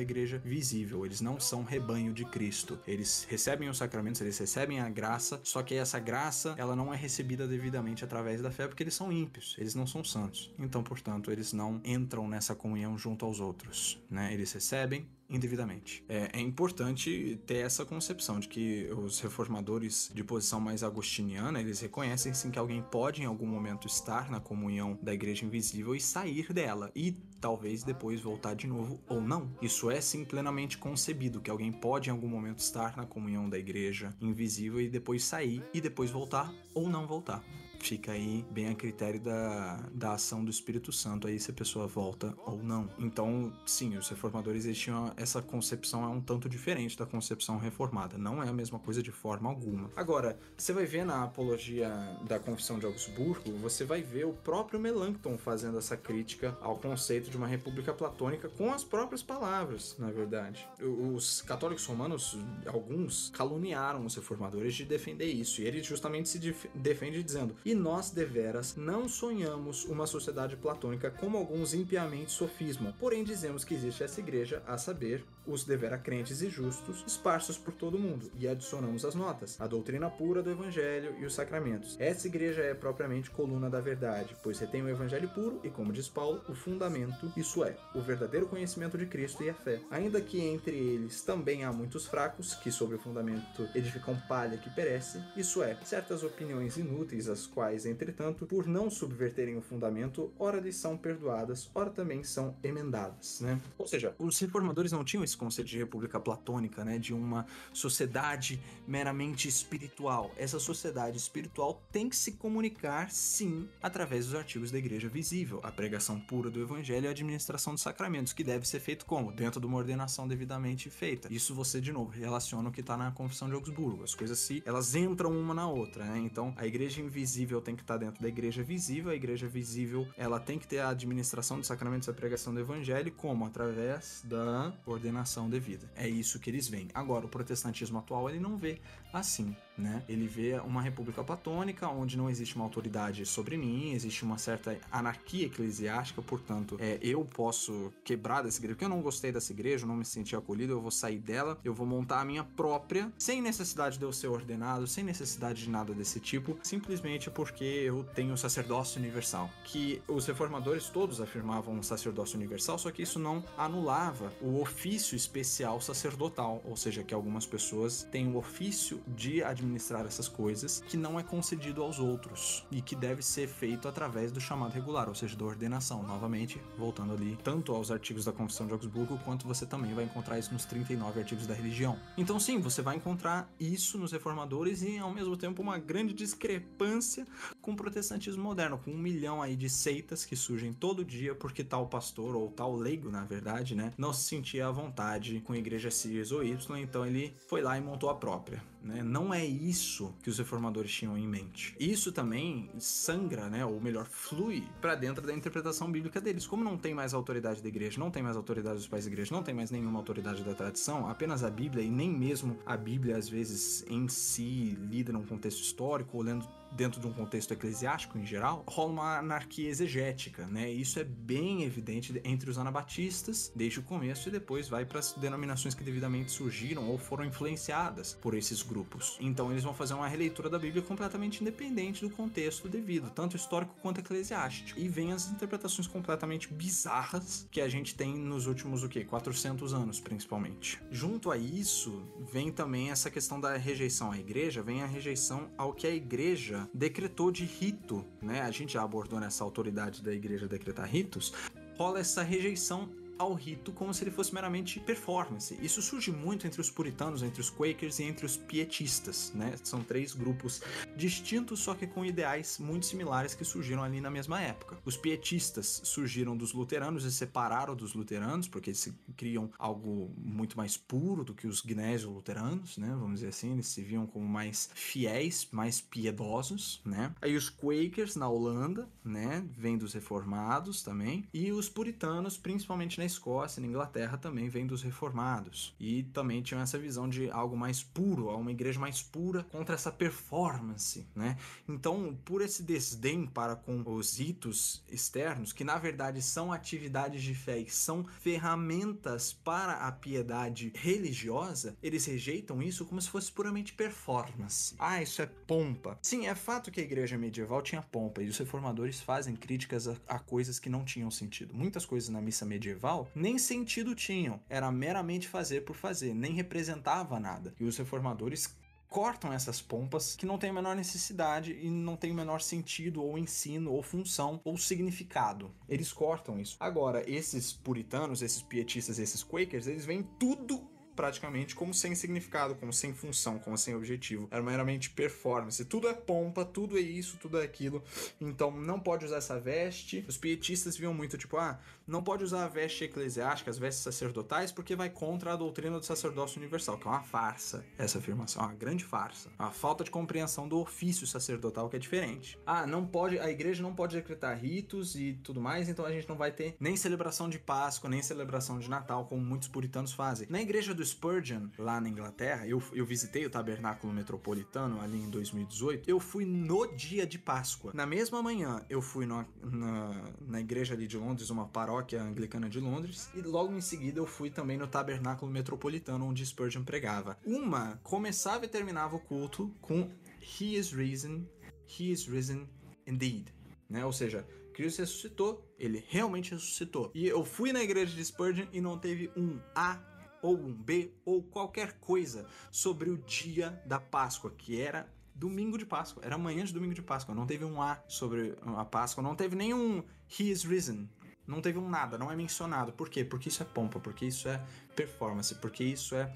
igreja visível. Eles não são rebanho de Cristo. Eles recebem os sacramentos, eles recebem a graça, só que essa graça ela não é recebida devidamente através da fé porque eles são ímpios, eles não são santos santos. Então, portanto, eles não entram nessa comunhão junto aos outros, né? Eles recebem indevidamente. É, é, importante ter essa concepção de que os reformadores de posição mais agostiniana, eles reconhecem sim que alguém pode em algum momento estar na comunhão da igreja invisível e sair dela e talvez depois voltar de novo ou não. Isso é sim plenamente concebido que alguém pode em algum momento estar na comunhão da igreja invisível e depois sair e depois voltar ou não voltar fica aí bem a critério da, da ação do Espírito Santo aí se a pessoa volta ou não. Então, sim, os reformadores eles tinham essa concepção é um tanto diferente da concepção reformada. Não é a mesma coisa de forma alguma. Agora, você vai ver na apologia da Confissão de Augsburgo, você vai ver o próprio Melanchthon fazendo essa crítica ao conceito de uma república platônica com as próprias palavras, na verdade. Os católicos romanos, alguns, caluniaram os reformadores de defender isso, e ele justamente se defende dizendo: e nós, deveras, não sonhamos uma sociedade platônica como alguns impiamente sofismam, porém dizemos que existe essa igreja, a saber, os devera crentes e justos, esparsos por todo o mundo, e adicionamos as notas, a doutrina pura do evangelho e os sacramentos. Essa igreja é propriamente coluna da verdade, pois retém o evangelho puro e, como diz Paulo, o fundamento, isso é, o verdadeiro conhecimento de Cristo e a fé. Ainda que entre eles também há muitos fracos, que sobre o fundamento edificam palha que perece, isso é, certas opiniões inúteis, as quais, entretanto, por não subverterem o fundamento, ora lhes são perdoadas, ora também são emendadas, né? Ou seja, os reformadores não tinham esse conceito de república platônica, né, de uma sociedade meramente espiritual. Essa sociedade espiritual tem que se comunicar, sim, através dos artigos da igreja visível, a pregação pura do evangelho e a administração dos sacramentos, que deve ser feito como? Dentro de uma ordenação devidamente feita. Isso você, de novo, relaciona o que está na Confissão de Augsburgo. As coisas se, elas entram uma na outra, né? Então, a igreja invisível tem que estar tá dentro da igreja visível, a igreja visível, ela tem que ter a administração dos sacramentos e a pregação do evangelho, como? Através da ordenação devida. É isso que eles veem. Agora, o protestantismo atual, ele não vê assim né? Ele vê uma república platônica onde não existe uma autoridade sobre mim, existe uma certa anarquia eclesiástica, portanto, é, eu posso quebrar dessa igreja, porque eu não gostei dessa igreja, eu não me senti acolhido, eu vou sair dela, eu vou montar a minha própria, sem necessidade de eu ser ordenado, sem necessidade de nada desse tipo, simplesmente porque eu tenho o sacerdócio universal, que os reformadores todos afirmavam um sacerdócio universal, só que isso não anulava o ofício especial sacerdotal, ou seja, que algumas pessoas têm o ofício de administrar administrar essas coisas que não é concedido aos outros e que deve ser feito através do chamado regular, ou seja, da ordenação. Novamente, voltando ali tanto aos artigos da Confissão de Augsburgo, quanto você também vai encontrar isso nos 39 artigos da religião. Então, sim, você vai encontrar isso nos reformadores e, ao mesmo tempo, uma grande discrepância com o protestantismo moderno, com um milhão aí de seitas que surgem todo dia porque tal pastor ou tal leigo, na verdade, né, não se sentia à vontade com a igreja X ou Y, então ele foi lá e montou a própria. Né? Não é isso que os reformadores tinham em mente. Isso também sangra, né, ou melhor, flui para dentro da interpretação bíblica deles. Como não tem mais autoridade da igreja, não tem mais autoridade dos pais da igreja, não tem mais nenhuma autoridade da tradição, apenas a Bíblia e nem mesmo a Bíblia às vezes em si lida num contexto histórico, olhando dentro de um contexto eclesiástico em geral, rola uma anarquia exegética, né? Isso é bem evidente entre os anabatistas desde o começo e depois vai para as denominações que devidamente surgiram ou foram influenciadas por esses grupos. Então eles vão fazer uma releitura da Bíblia completamente independente do contexto devido, tanto histórico quanto eclesiástico. E vem as interpretações completamente bizarras que a gente tem nos últimos o quê? 400 anos, principalmente. Junto a isso, vem também essa questão da rejeição à igreja, vem a rejeição ao que a igreja decretou de rito, né? A gente já abordou nessa autoridade da igreja decretar ritos, rola essa rejeição ao rito como se ele fosse meramente performance. Isso surge muito entre os puritanos, entre os quakers e entre os pietistas, né? São três grupos distintos, só que com ideais muito similares que surgiram ali na mesma época. Os pietistas surgiram dos luteranos e separaram dos luteranos, porque eles criam algo muito mais puro do que os gnésio-luteranos, né? Vamos dizer assim, eles se viam como mais fiéis, mais piedosos, né? Aí os quakers na Holanda, né? Vêm dos reformados também, e os puritanos, principalmente na Escócia e na Inglaterra também vem dos reformados. E também tinham essa visão de algo mais puro, uma igreja mais pura contra essa performance, né? Então, por esse desdém para com os ritos externos, que na verdade são atividades de fé e são ferramentas para a piedade religiosa, eles rejeitam isso como se fosse puramente performance. Ah, isso é pompa. Sim, é fato que a igreja medieval tinha pompa e os reformadores fazem críticas a, a coisas que não tinham sentido. Muitas coisas na missa medieval nem sentido tinham, era meramente fazer por fazer, nem representava nada. E os reformadores cortam essas pompas que não tem a menor necessidade e não tem o menor sentido ou ensino ou função ou significado. Eles cortam isso. Agora, esses puritanos, esses pietistas, esses quakers, eles veem tudo praticamente como sem significado, como sem função, como sem objetivo. Era meramente performance. Tudo é pompa, tudo é isso, tudo é aquilo. Então não pode usar essa veste. Os pietistas viam muito tipo, ah, não pode usar a veste eclesiástica, as vestes sacerdotais, porque vai contra a doutrina do sacerdócio universal, que é uma farsa essa afirmação, é uma grande farsa. A falta de compreensão do ofício sacerdotal que é diferente. Ah, não pode, a igreja não pode decretar ritos e tudo mais, então a gente não vai ter nem celebração de Páscoa, nem celebração de Natal, como muitos puritanos fazem. Na igreja do Spurgeon, lá na Inglaterra, eu, eu visitei o Tabernáculo Metropolitano ali em 2018. Eu fui no dia de Páscoa. Na mesma manhã, eu fui no, na, na igreja ali de Londres, uma paróquia anglicana de Londres, e logo em seguida eu fui também no Tabernáculo Metropolitano, onde Spurgeon pregava. Uma começava e terminava o culto com He is risen, He is risen indeed. Né? Ou seja, Cristo ressuscitou, ele realmente ressuscitou. E eu fui na igreja de Spurgeon e não teve um A ou um B ou qualquer coisa sobre o dia da Páscoa, que era domingo de Páscoa, era manhã de domingo de Páscoa. Não teve um A sobre a Páscoa, não teve nenhum He is risen. Não teve um nada, não é mencionado. Por quê? Porque isso é pompa, porque isso é performance, porque isso é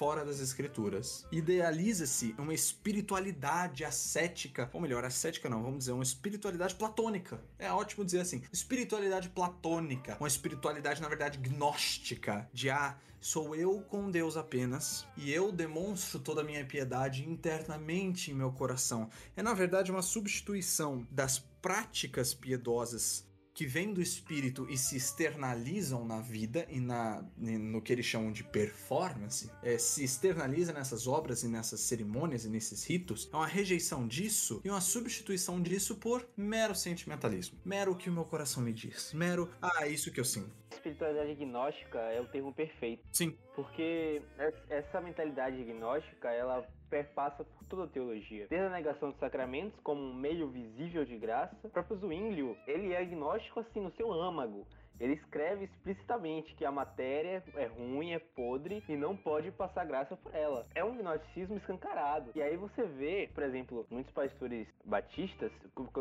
fora das escrituras. Idealiza-se uma espiritualidade ascética, ou melhor, ascética não, vamos dizer, uma espiritualidade platônica. É ótimo dizer assim, espiritualidade platônica, uma espiritualidade na verdade gnóstica, de ah, sou eu com Deus apenas e eu demonstro toda a minha piedade internamente em meu coração. É na verdade uma substituição das práticas piedosas que vêm do espírito e se externalizam na vida e na, no que eles chamam de performance, é, se externaliza nessas obras e nessas cerimônias e nesses ritos, é uma rejeição disso e uma substituição disso por mero sentimentalismo. Mero o que o meu coração me diz. Mero, ah, é isso que eu sinto. Espiritualidade gnóstica é o termo perfeito. Sim. Porque essa mentalidade gnóstica, ela perpassa por toda a teologia. Desde a negação dos sacramentos como um meio visível de graça, o próprio Zwinglio, ele é agnóstico assim no seu âmago ele escreve explicitamente que a matéria é ruim, é podre e não pode passar graça por ela. É um gnosticismo escancarado. E aí você vê, por exemplo, muitos pastores batistas,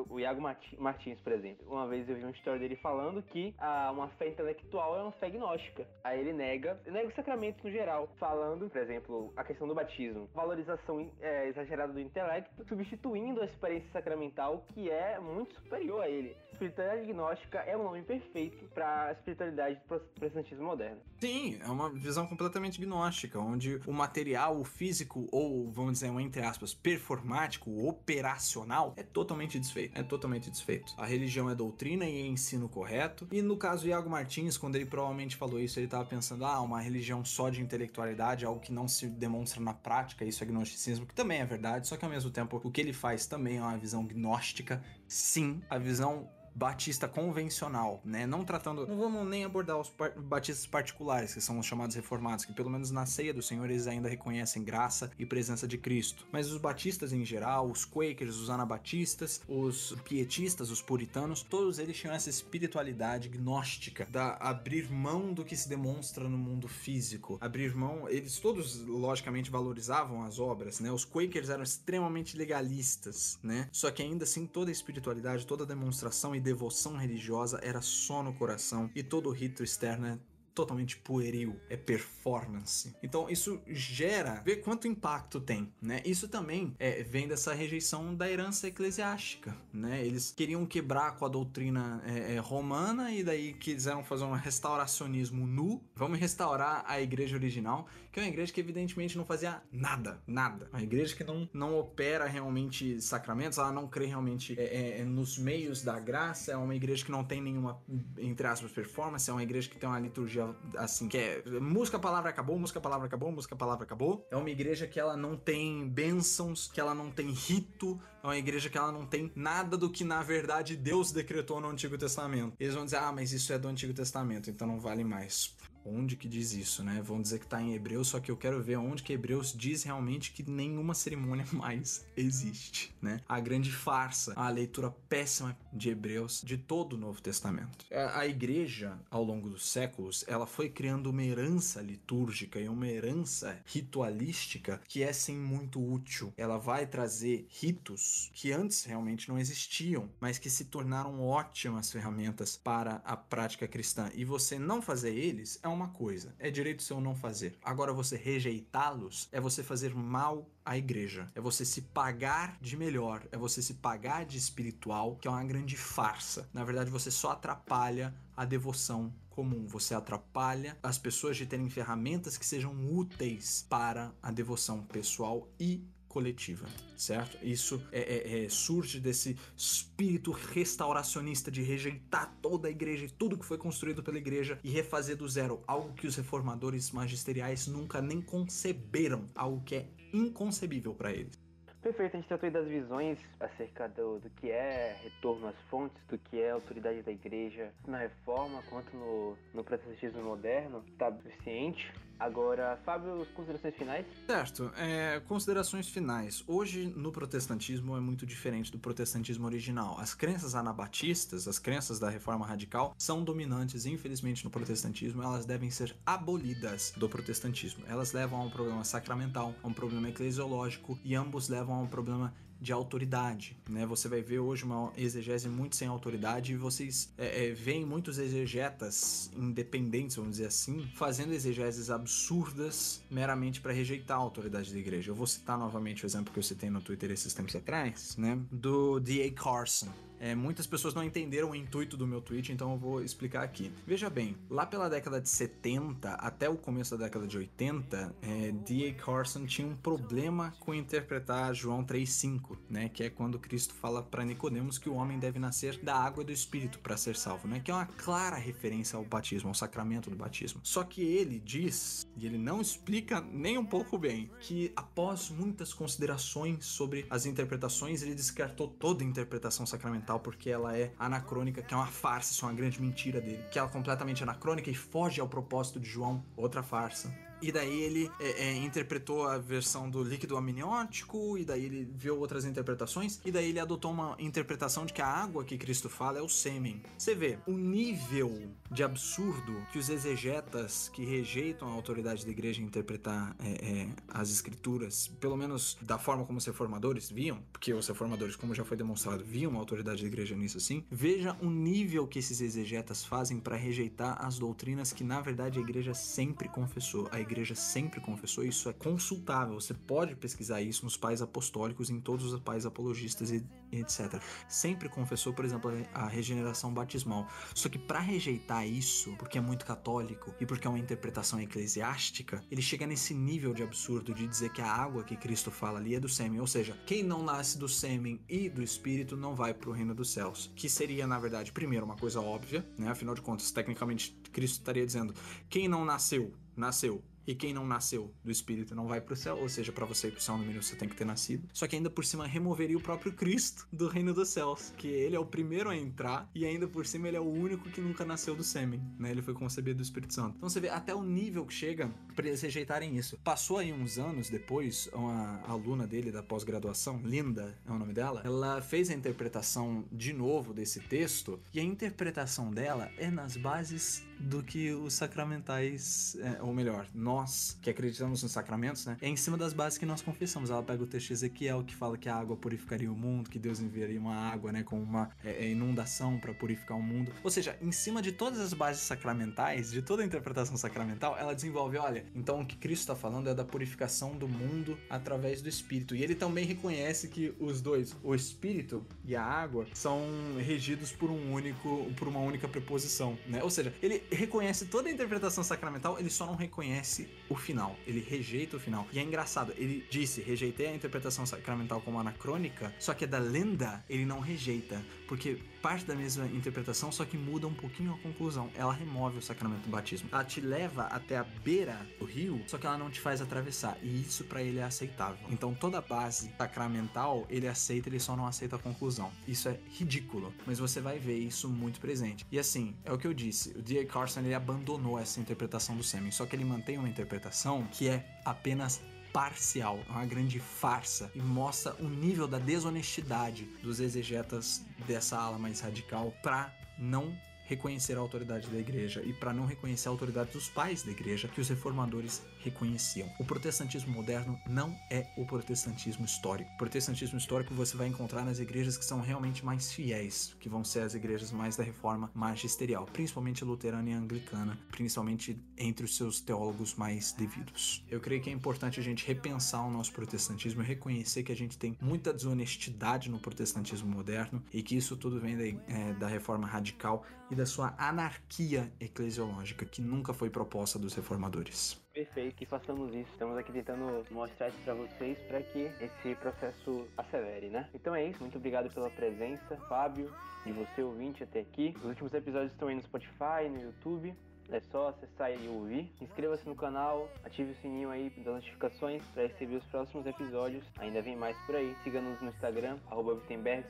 o Iago Martins, por exemplo, uma vez eu vi uma história dele falando que a, uma fé intelectual é uma fé gnóstica. Aí ele nega, nega os sacramentos no geral, falando, por exemplo, a questão do batismo, valorização é, exagerada do intelecto, substituindo a experiência sacramental que é muito superior a ele. Espiritualidade gnóstica é um nome perfeito para a espiritualidade do protestantismo moderno. Sim, é uma visão completamente gnóstica, onde o material, o físico, ou vamos dizer, um, entre aspas, performático, operacional, é totalmente desfeito. É totalmente desfeito. A religião é doutrina e é ensino correto. E no caso do Iago Martins, quando ele provavelmente falou isso, ele estava pensando, ah, uma religião só de intelectualidade, algo que não se demonstra na prática, isso é gnosticismo, que também é verdade, só que ao mesmo tempo o que ele faz também é uma visão gnóstica. Sim, a visão batista convencional, né? Não tratando, não vamos nem abordar os par batistas particulares, que são os chamados reformados, que pelo menos na ceia do Senhor eles ainda reconhecem graça e presença de Cristo. Mas os batistas em geral, os quakers, os anabatistas, os pietistas, os puritanos, todos eles tinham essa espiritualidade gnóstica da abrir mão do que se demonstra no mundo físico, abrir mão, eles todos logicamente valorizavam as obras, né? Os quakers eram extremamente legalistas, né? Só que ainda assim toda a espiritualidade, toda a demonstração e devoção religiosa era só no coração e todo o rito externo é totalmente pueril, é performance. Então isso gera, vê quanto impacto tem, né? Isso também é, vem dessa rejeição da herança eclesiástica, né? Eles queriam quebrar com a doutrina é, é, romana e daí quiseram fazer um restauracionismo nu. Vamos restaurar a igreja original, que é uma igreja que evidentemente não fazia nada, nada. Uma igreja que não, não opera realmente sacramentos, ela não crê realmente é, é, é nos meios da graça, é uma igreja que não tem nenhuma, entre aspas, performance, é uma igreja que tem uma liturgia assim, que é música, palavra acabou, música, palavra acabou, música, palavra acabou. É uma igreja que ela não tem bênçãos, que ela não tem rito, é uma igreja que ela não tem nada do que na verdade Deus decretou no Antigo Testamento. Eles vão dizer, ah, mas isso é do Antigo Testamento, então não vale mais. Onde que diz isso, né? Vão dizer que tá em Hebreus, só que eu quero ver onde que Hebreus diz realmente que nenhuma cerimônia (laughs) mais existe, né? A grande farsa, a leitura péssima de Hebreus de todo o Novo Testamento. A igreja, ao longo dos séculos, ela foi criando uma herança litúrgica e uma herança ritualística que é sim muito útil. Ela vai trazer ritos que antes realmente não existiam, mas que se tornaram ótimas ferramentas para a prática cristã. E você não fazer eles é uma coisa, é direito seu não fazer. Agora você rejeitá-los é você fazer mal à igreja, é você se pagar de melhor, é você se pagar de espiritual, que é uma grande farsa. Na verdade, você só atrapalha a devoção comum, você atrapalha as pessoas de terem ferramentas que sejam úteis para a devoção pessoal e coletiva, certo? Isso é, é, é, surge desse espírito restauracionista de rejeitar toda a igreja e tudo que foi construído pela igreja e refazer do zero, algo que os reformadores magisteriais nunca nem conceberam, algo que é inconcebível para eles. Perfeito, a gente tratou aí das visões acerca do, do que é retorno às fontes, do que é autoridade da igreja na reforma quanto no, no protestantismo moderno, tá suficiente. Agora, Fábio, considerações finais? Certo, é, considerações finais. Hoje, no protestantismo, é muito diferente do protestantismo original. As crenças anabatistas, as crenças da reforma radical, são dominantes, infelizmente, no protestantismo. Elas devem ser abolidas do protestantismo. Elas levam a um problema sacramental, a um problema eclesiológico, e ambos levam a um problema de autoridade, né? Você vai ver hoje uma exegese muito sem autoridade e vocês é, é, veem muitos exegetas independentes, vamos dizer assim, fazendo exegeses absurdas meramente para rejeitar a autoridade da igreja. Eu vou citar novamente o exemplo que eu citei no Twitter esses tempos atrás, né? Do D.A. Carson, é, muitas pessoas não entenderam o intuito do meu tweet, então eu vou explicar aqui. Veja bem, lá pela década de 70 até o começo da década de 80, é, D.A. Carson tinha um problema com interpretar João 3,5, né? Que é quando Cristo fala para Nicodemos que o homem deve nascer da água e do Espírito para ser salvo, né? Que é uma clara referência ao batismo, ao sacramento do batismo. Só que ele diz, e ele não explica nem um pouco bem, que após muitas considerações sobre as interpretações, ele descartou toda a interpretação sacramental porque ela é anacrônica, que é uma farsa, isso é uma grande mentira dele, que ela é completamente anacrônica e foge ao propósito de João, outra farsa. E daí ele é, é, interpretou a versão do líquido amniótico, e daí ele viu outras interpretações, e daí ele adotou uma interpretação de que a água que Cristo fala é o sêmen. Você vê o nível de absurdo que os exegetas que rejeitam a autoridade da igreja em interpretar é, é, as escrituras, pelo menos da forma como os reformadores viam, porque os reformadores, como já foi demonstrado, viam a autoridade da igreja nisso assim. Veja o nível que esses exegetas fazem para rejeitar as doutrinas que na verdade a igreja sempre confessou. A igreja sempre confessou, isso é consultável. Você pode pesquisar isso nos pais apostólicos, em todos os pais apologistas e, etc. Sempre confessou, por exemplo, a regeneração batismal. Só que para rejeitar isso, porque é muito católico e porque é uma interpretação eclesiástica, ele chega nesse nível de absurdo de dizer que a água que Cristo fala ali é do sêmen, ou seja, quem não nasce do sêmen e do espírito não vai para o reino dos céus. Que seria, na verdade, primeiro uma coisa óbvia, né? Afinal de contas, tecnicamente, Cristo estaria dizendo: quem não nasceu, nasceu e quem não nasceu do Espírito não vai para o céu, ou seja, para você ir para o céu no mínimo você tem que ter nascido. Só que ainda por cima removeria o próprio Cristo do reino dos céus, que ele é o primeiro a entrar e ainda por cima ele é o único que nunca nasceu do sêmen, né? Ele foi concebido do Espírito Santo. Então você vê até o nível que chega para eles rejeitarem isso. Passou aí uns anos depois, uma aluna dele da pós-graduação, Linda é o nome dela, ela fez a interpretação de novo desse texto e a interpretação dela é nas bases do que os sacramentais, é, ou melhor, nós que acreditamos nos sacramentos, né? É em cima das bases que nós confessamos. Ela pega o texto de Ezequiel que fala que a água purificaria o mundo, que Deus enviaria uma água, né, com uma é, é inundação para purificar o mundo. Ou seja, em cima de todas as bases sacramentais, de toda a interpretação sacramental, ela desenvolve, olha, então o que Cristo está falando é da purificação do mundo através do Espírito. E ele também reconhece que os dois, o Espírito e a água, são regidos por um único, por uma única preposição, né? Ou seja, ele reconhece toda a interpretação sacramental, ele só não reconhece o final. Ele rejeita o final. E é engraçado, ele disse: rejeitei a interpretação sacramental como anacrônica, só que a da lenda ele não rejeita, porque parte da mesma interpretação, só que muda um pouquinho a conclusão. Ela remove o sacramento do batismo. Ela te leva até a beira do rio, só que ela não te faz atravessar. E isso para ele é aceitável. Então toda base sacramental ele aceita, ele só não aceita a conclusão. Isso é ridículo, mas você vai ver isso muito presente. E assim, é o que eu disse, o D.A. Carson ele abandonou essa interpretação do sêmen, só que ele mantém uma interpretação que é apenas parcial, é uma grande farsa e mostra o nível da desonestidade dos exegetas dessa ala mais radical para não reconhecer a autoridade da igreja e para não reconhecer a autoridade dos pais da igreja que os reformadores reconheciam. O protestantismo moderno não é o protestantismo histórico. O protestantismo histórico você vai encontrar nas igrejas que são realmente mais fiéis, que vão ser as igrejas mais da reforma magisterial, principalmente luterana e anglicana, principalmente entre os seus teólogos mais devidos. Eu creio que é importante a gente repensar o nosso protestantismo e reconhecer que a gente tem muita desonestidade no protestantismo moderno e que isso tudo vem da, é, da reforma radical e da sua anarquia eclesiológica, que nunca foi proposta dos reformadores. Perfeito, que façamos isso. Estamos aqui tentando mostrar isso para vocês para que esse processo acelere, né? Então é isso, muito obrigado pela presença, Fábio, de você ouvinte até aqui. Os últimos episódios estão aí no Spotify, no YouTube. É só acessar e ouvir. Inscreva-se no canal, ative o sininho aí das notificações para receber os próximos episódios. Ainda vem mais por aí. Siga-nos no Instagram, arroba com S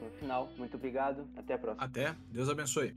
no final. Muito obrigado, até a próxima. Até, Deus abençoe.